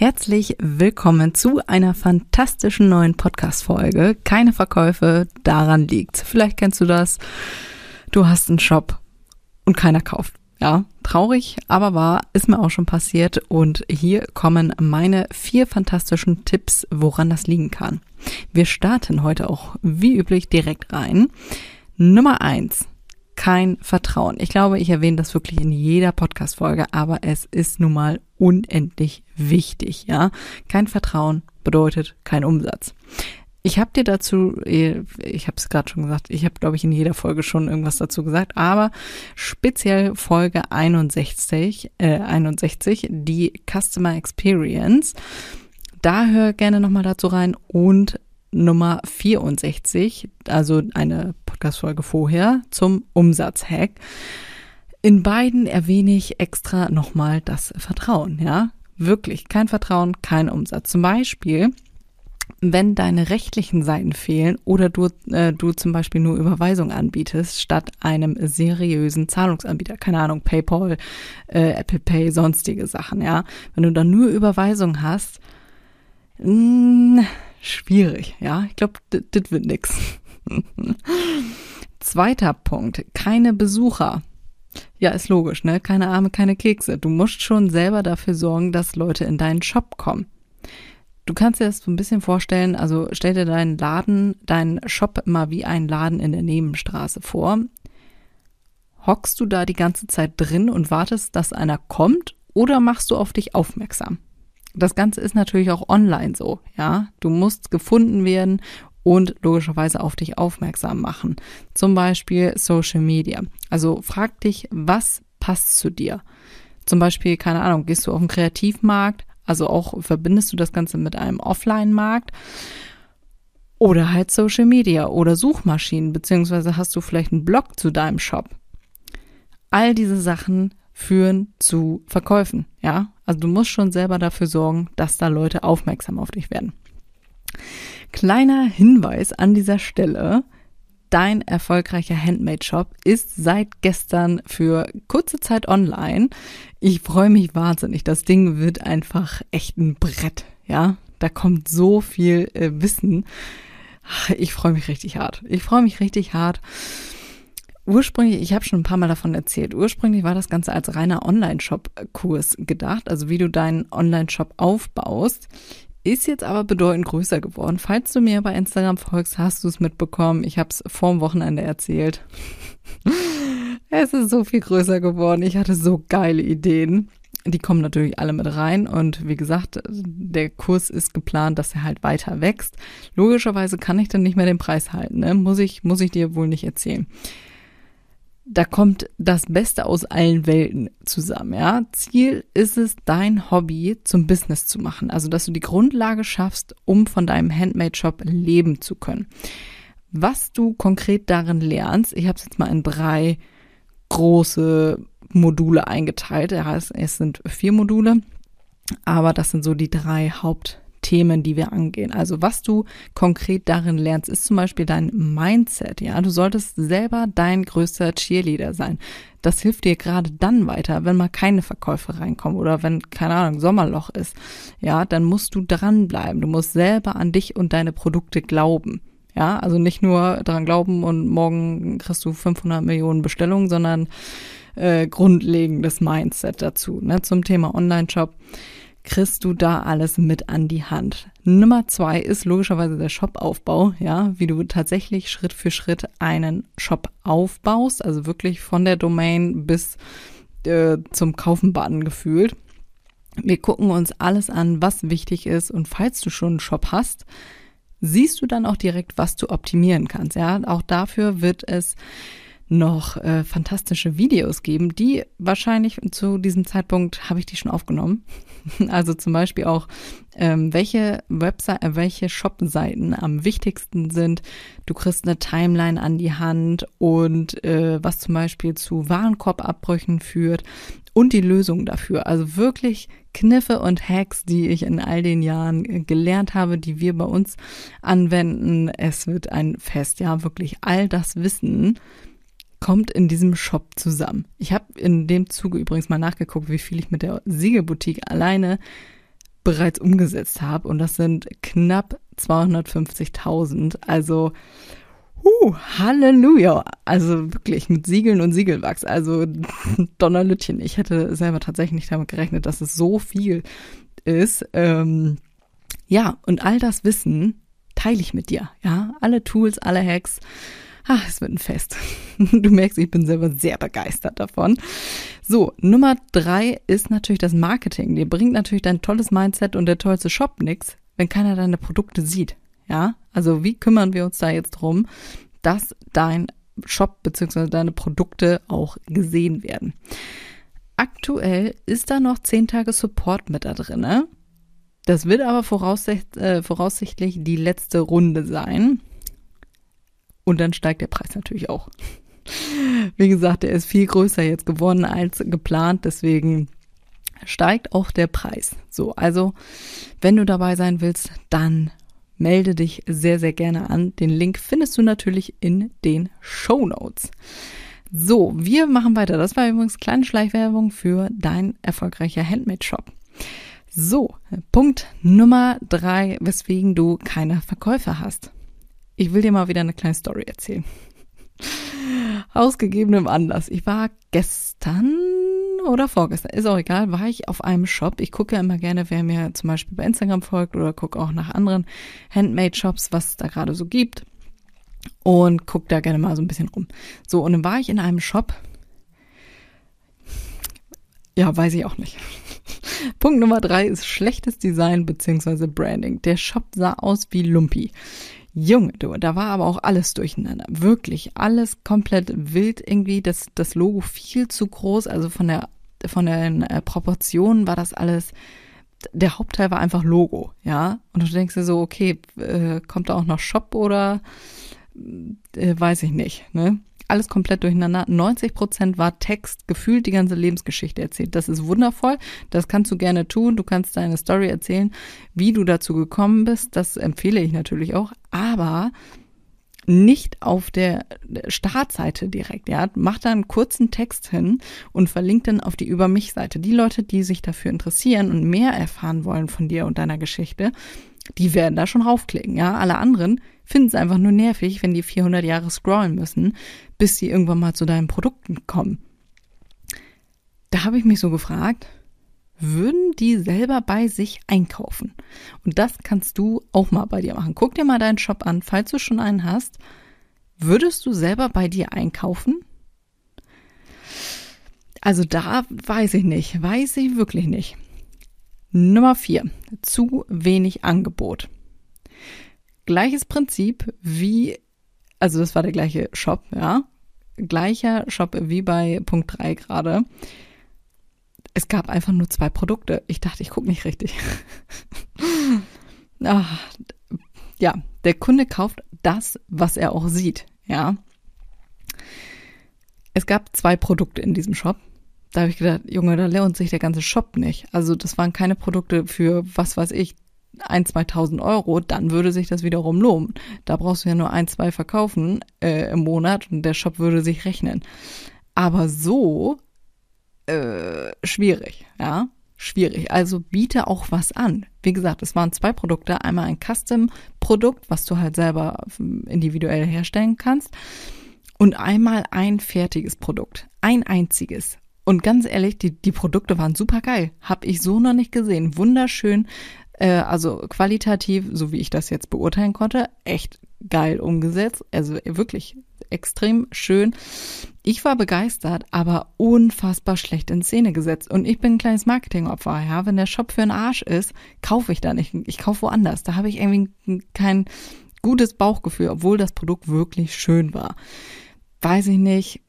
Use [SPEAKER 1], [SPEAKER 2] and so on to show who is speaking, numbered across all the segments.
[SPEAKER 1] Herzlich willkommen zu einer fantastischen neuen Podcast-Folge. Keine Verkäufe, daran liegt's. Vielleicht kennst du das. Du hast einen Shop und keiner kauft. Ja, traurig, aber wahr, ist mir auch schon passiert. Und hier kommen meine vier fantastischen Tipps, woran das liegen kann. Wir starten heute auch wie üblich direkt rein. Nummer eins kein Vertrauen. Ich glaube, ich erwähne das wirklich in jeder Podcast-Folge, aber es ist nun mal unendlich wichtig, ja. Kein Vertrauen bedeutet kein Umsatz. Ich habe dir dazu, ich habe es gerade schon gesagt, ich habe, glaube ich, in jeder Folge schon irgendwas dazu gesagt, aber speziell Folge 61, äh, 61, die Customer Experience. Da hör gerne nochmal dazu rein und Nummer 64, also eine Podcast-Folge vorher, zum Umsatzhack. In beiden erwähne ich extra nochmal das Vertrauen, ja. Wirklich, kein Vertrauen, kein Umsatz. Zum Beispiel, wenn deine rechtlichen Seiten fehlen oder du, äh, du zum Beispiel nur Überweisung anbietest, statt einem seriösen Zahlungsanbieter, keine Ahnung, PayPal, äh, Apple Pay, sonstige Sachen, ja. Wenn du dann nur Überweisung hast, mh, schwierig, ja. Ich glaube, das wird nix. Zweiter Punkt, keine Besucher. Ja, ist logisch, ne? Keine Arme, keine Kekse. Du musst schon selber dafür sorgen, dass Leute in deinen Shop kommen. Du kannst dir das so ein bisschen vorstellen, also stell dir deinen Laden, deinen Shop immer wie einen Laden in der Nebenstraße vor. Hockst du da die ganze Zeit drin und wartest, dass einer kommt oder machst du auf dich aufmerksam? Das Ganze ist natürlich auch online so, ja. Du musst gefunden werden und logischerweise auf dich aufmerksam machen. Zum Beispiel Social Media. Also frag dich, was passt zu dir? Zum Beispiel, keine Ahnung, gehst du auf den Kreativmarkt, also auch verbindest du das Ganze mit einem Offline-Markt oder halt Social Media oder Suchmaschinen, beziehungsweise hast du vielleicht einen Blog zu deinem Shop. All diese Sachen führen zu Verkäufen, ja? Also du musst schon selber dafür sorgen, dass da Leute aufmerksam auf dich werden. Kleiner Hinweis an dieser Stelle. Dein erfolgreicher Handmade-Shop ist seit gestern für kurze Zeit online. Ich freue mich wahnsinnig. Das Ding wird einfach echt ein Brett. Ja, da kommt so viel äh, Wissen. Ich freue mich richtig hart. Ich freue mich richtig hart. Ursprünglich, ich habe schon ein paar Mal davon erzählt, ursprünglich war das Ganze als reiner Online-Shop-Kurs gedacht, also wie du deinen Online-Shop aufbaust ist jetzt aber bedeutend größer geworden. Falls du mir bei Instagram folgst, hast du es mitbekommen. Ich habe es vorm Wochenende erzählt. es ist so viel größer geworden. Ich hatte so geile Ideen. Die kommen natürlich alle mit rein und wie gesagt, der Kurs ist geplant, dass er halt weiter wächst. Logischerweise kann ich dann nicht mehr den Preis halten, ne? muss ich muss ich dir wohl nicht erzählen da kommt das Beste aus allen Welten zusammen, ja. Ziel ist es, dein Hobby zum Business zu machen. Also, dass du die Grundlage schaffst, um von deinem Handmade-Shop leben zu können. Was du konkret darin lernst, ich habe es jetzt mal in drei große Module eingeteilt. Das heißt, es sind vier Module, aber das sind so die drei Haupt Themen, die wir angehen. Also was du konkret darin lernst, ist zum Beispiel dein Mindset. Ja, du solltest selber dein größter Cheerleader sein. Das hilft dir gerade dann weiter, wenn mal keine Verkäufe reinkommen oder wenn, keine Ahnung, Sommerloch ist. Ja, dann musst du dranbleiben. Du musst selber an dich und deine Produkte glauben. Ja, also nicht nur daran glauben und morgen kriegst du 500 Millionen Bestellungen, sondern äh, grundlegendes Mindset dazu. Ne, zum Thema Online-Shop kriegst du da alles mit an die Hand. Nummer zwei ist logischerweise der Shop-Aufbau, ja, wie du tatsächlich Schritt für Schritt einen Shop aufbaust, also wirklich von der Domain bis äh, zum Kaufen-Button gefühlt. Wir gucken uns alles an, was wichtig ist und falls du schon einen Shop hast, siehst du dann auch direkt, was du optimieren kannst, ja. Auch dafür wird es noch äh, fantastische Videos geben, die wahrscheinlich zu diesem Zeitpunkt habe ich die schon aufgenommen. Also zum Beispiel auch, ähm, welche Website, äh, welche Shop-Seiten am wichtigsten sind. Du kriegst eine Timeline an die Hand und äh, was zum Beispiel zu Warenkorbabbrüchen führt und die Lösung dafür. Also wirklich Kniffe und Hacks, die ich in all den Jahren gelernt habe, die wir bei uns anwenden. Es wird ein Fest, ja, wirklich all das Wissen kommt in diesem Shop zusammen. Ich habe in dem Zuge übrigens mal nachgeguckt, wie viel ich mit der Siegelboutique alleine bereits umgesetzt habe und das sind knapp 250.000. Also Huh, Halleluja. Also wirklich mit Siegeln und Siegelwachs. Also Donnerlütchen. Ich hätte selber tatsächlich nicht damit gerechnet, dass es so viel ist. Ähm, ja, und all das Wissen teile ich mit dir. Ja, alle Tools, alle Hacks. Ach, es wird ein Fest. Du merkst, ich bin selber sehr begeistert davon. So, Nummer drei ist natürlich das Marketing. Dir bringt natürlich dein tolles Mindset und der tollste Shop nix, wenn keiner deine Produkte sieht. Ja, also wie kümmern wir uns da jetzt drum, dass dein Shop bzw. deine Produkte auch gesehen werden? Aktuell ist da noch 10 Tage Support mit da drin. Das wird aber voraussicht, äh, voraussichtlich die letzte Runde sein. Und dann steigt der Preis natürlich auch. Wie gesagt, der ist viel größer jetzt geworden als geplant, deswegen steigt auch der Preis. So, also wenn du dabei sein willst, dann melde dich sehr, sehr gerne an. Den Link findest du natürlich in den Show Notes. So, wir machen weiter. Das war übrigens kleine Schleichwerbung für dein erfolgreicher Handmade-Shop. So, Punkt Nummer drei, weswegen du keine Verkäufer hast. Ich will dir mal wieder eine kleine Story erzählen. Aus gegebenem Anlass. Ich war gestern oder vorgestern, ist auch egal, war ich auf einem Shop. Ich gucke ja immer gerne, wer mir zum Beispiel bei Instagram folgt oder gucke auch nach anderen Handmade-Shops, was es da gerade so gibt. Und gucke da gerne mal so ein bisschen rum. So, und dann war ich in einem Shop. Ja, weiß ich auch nicht. Punkt Nummer drei ist schlechtes Design beziehungsweise Branding. Der Shop sah aus wie Lumpi. Junge, du, da war aber auch alles durcheinander. Wirklich alles komplett wild irgendwie. Das, das Logo viel zu groß. Also von der, von den äh, Proportionen war das alles, der Hauptteil war einfach Logo, ja. Und du denkst dir so, okay, äh, kommt da auch noch Shop oder äh, weiß ich nicht, ne? alles komplett durcheinander. 90 Prozent war Text, gefühlt die ganze Lebensgeschichte erzählt. Das ist wundervoll. Das kannst du gerne tun. Du kannst deine Story erzählen, wie du dazu gekommen bist. Das empfehle ich natürlich auch. Aber nicht auf der Startseite direkt, ja. Mach da einen kurzen Text hin und verlinkt dann auf die Über mich Seite. Die Leute, die sich dafür interessieren und mehr erfahren wollen von dir und deiner Geschichte, die werden da schon raufklicken, ja. Alle anderen finden es einfach nur nervig, wenn die 400 Jahre scrollen müssen, bis sie irgendwann mal zu deinen Produkten kommen. Da habe ich mich so gefragt, würden die selber bei sich einkaufen? Und das kannst du auch mal bei dir machen. Guck dir mal deinen Shop an, falls du schon einen hast. Würdest du selber bei dir einkaufen? Also da weiß ich nicht, weiß ich wirklich nicht. Nummer vier, zu wenig Angebot. Gleiches Prinzip wie, also das war der gleiche Shop, ja. Gleicher Shop wie bei Punkt 3 gerade. Es gab einfach nur zwei Produkte. Ich dachte, ich gucke nicht richtig. Ach, ja, der Kunde kauft das, was er auch sieht, ja. Es gab zwei Produkte in diesem Shop. Da habe ich gedacht, Junge, da lohnt sich der ganze Shop nicht. Also das waren keine Produkte für, was weiß ich, ein, 2000 Euro, dann würde sich das wiederum lohnen. Da brauchst du ja nur ein, zwei verkaufen äh, im Monat und der Shop würde sich rechnen. Aber so äh, schwierig, ja, schwierig. Also biete auch was an. Wie gesagt, es waren zwei Produkte. Einmal ein Custom-Produkt, was du halt selber ähm, individuell herstellen kannst. Und einmal ein fertiges Produkt. Ein einziges. Und ganz ehrlich, die, die Produkte waren super geil. Hab ich so noch nicht gesehen. Wunderschön äh, also qualitativ, so wie ich das jetzt beurteilen konnte, echt geil umgesetzt. Also wirklich extrem schön. Ich war begeistert, aber unfassbar schlecht in Szene gesetzt. Und ich bin ein kleines Marketingopfer. Ja, wenn der Shop für einen Arsch ist, kaufe ich da nicht. Ich kaufe woanders. Da habe ich irgendwie kein gutes Bauchgefühl, obwohl das Produkt wirklich schön war. Weiß ich nicht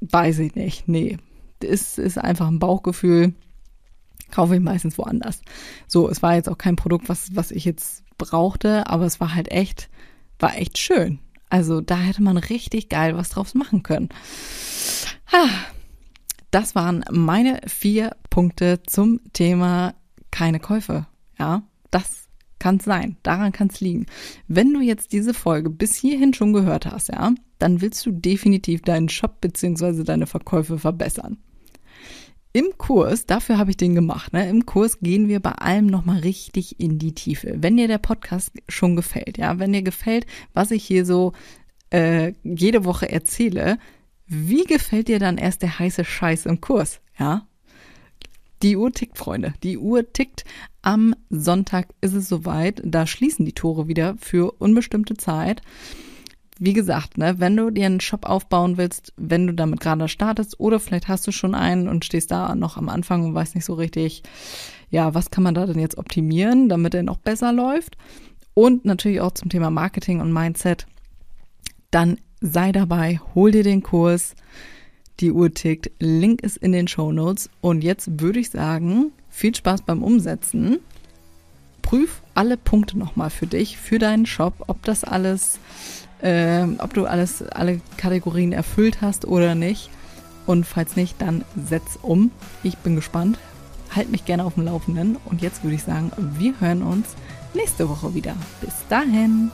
[SPEAKER 1] weiß ich nicht. Nee, ist, ist einfach ein Bauchgefühl. Kaufe ich meistens woanders. So, es war jetzt auch kein Produkt, was, was ich jetzt brauchte, aber es war halt echt, war echt schön. Also da hätte man richtig geil was draus machen können. Das waren meine vier Punkte zum Thema keine Käufe. Ja, das kann es sein. Daran kann es liegen. Wenn du jetzt diese Folge bis hierhin schon gehört hast, ja, dann willst du definitiv deinen Shop bzw. deine Verkäufe verbessern. Im Kurs, dafür habe ich den gemacht, ne? Im Kurs gehen wir bei allem nochmal richtig in die Tiefe. Wenn dir der Podcast schon gefällt, ja, wenn dir gefällt, was ich hier so äh, jede Woche erzähle, wie gefällt dir dann erst der heiße Scheiß im Kurs, ja? Die Uhr tickt, Freunde. Die Uhr tickt. Am Sonntag ist es soweit. Da schließen die Tore wieder für unbestimmte Zeit wie gesagt, ne, wenn du dir einen Shop aufbauen willst, wenn du damit gerade startest oder vielleicht hast du schon einen und stehst da noch am Anfang und weißt nicht so richtig, ja, was kann man da denn jetzt optimieren, damit er noch besser läuft? Und natürlich auch zum Thema Marketing und Mindset, dann sei dabei, hol dir den Kurs. Die Uhr tickt, Link ist in den Show Notes. Und jetzt würde ich sagen, viel Spaß beim Umsetzen. Prüf alle Punkte nochmal für dich, für deinen Shop, ob das alles äh, ob du alles, alle Kategorien erfüllt hast oder nicht. Und falls nicht, dann setz um. Ich bin gespannt. Halt mich gerne auf dem Laufenden. Und jetzt würde ich sagen, wir hören uns nächste Woche wieder. Bis dahin.